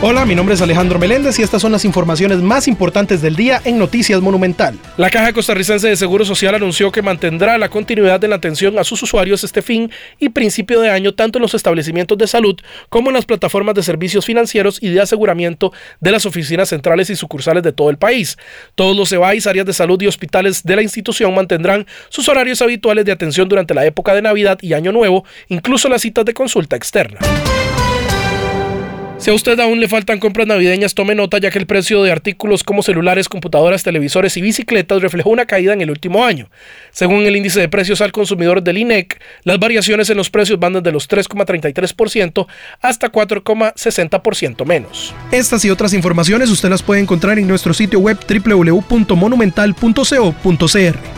Hola, mi nombre es Alejandro Meléndez y estas son las informaciones más importantes del día en Noticias Monumental. La Caja Costarricense de Seguro Social anunció que mantendrá la continuidad de la atención a sus usuarios este fin y principio de año tanto en los establecimientos de salud como en las plataformas de servicios financieros y de aseguramiento de las oficinas centrales y sucursales de todo el país. Todos los EBAIS, áreas de salud y hospitales de la institución mantendrán sus horarios habituales de atención durante la época de Navidad y Año Nuevo, incluso las citas de consulta externa. Si a usted aún le faltan compras navideñas, tome nota ya que el precio de artículos como celulares, computadoras, televisores y bicicletas reflejó una caída en el último año. Según el índice de precios al consumidor del INEC, las variaciones en los precios van desde los 3,33% hasta 4,60% menos. Estas y otras informaciones usted las puede encontrar en nuestro sitio web www.monumental.co.cr.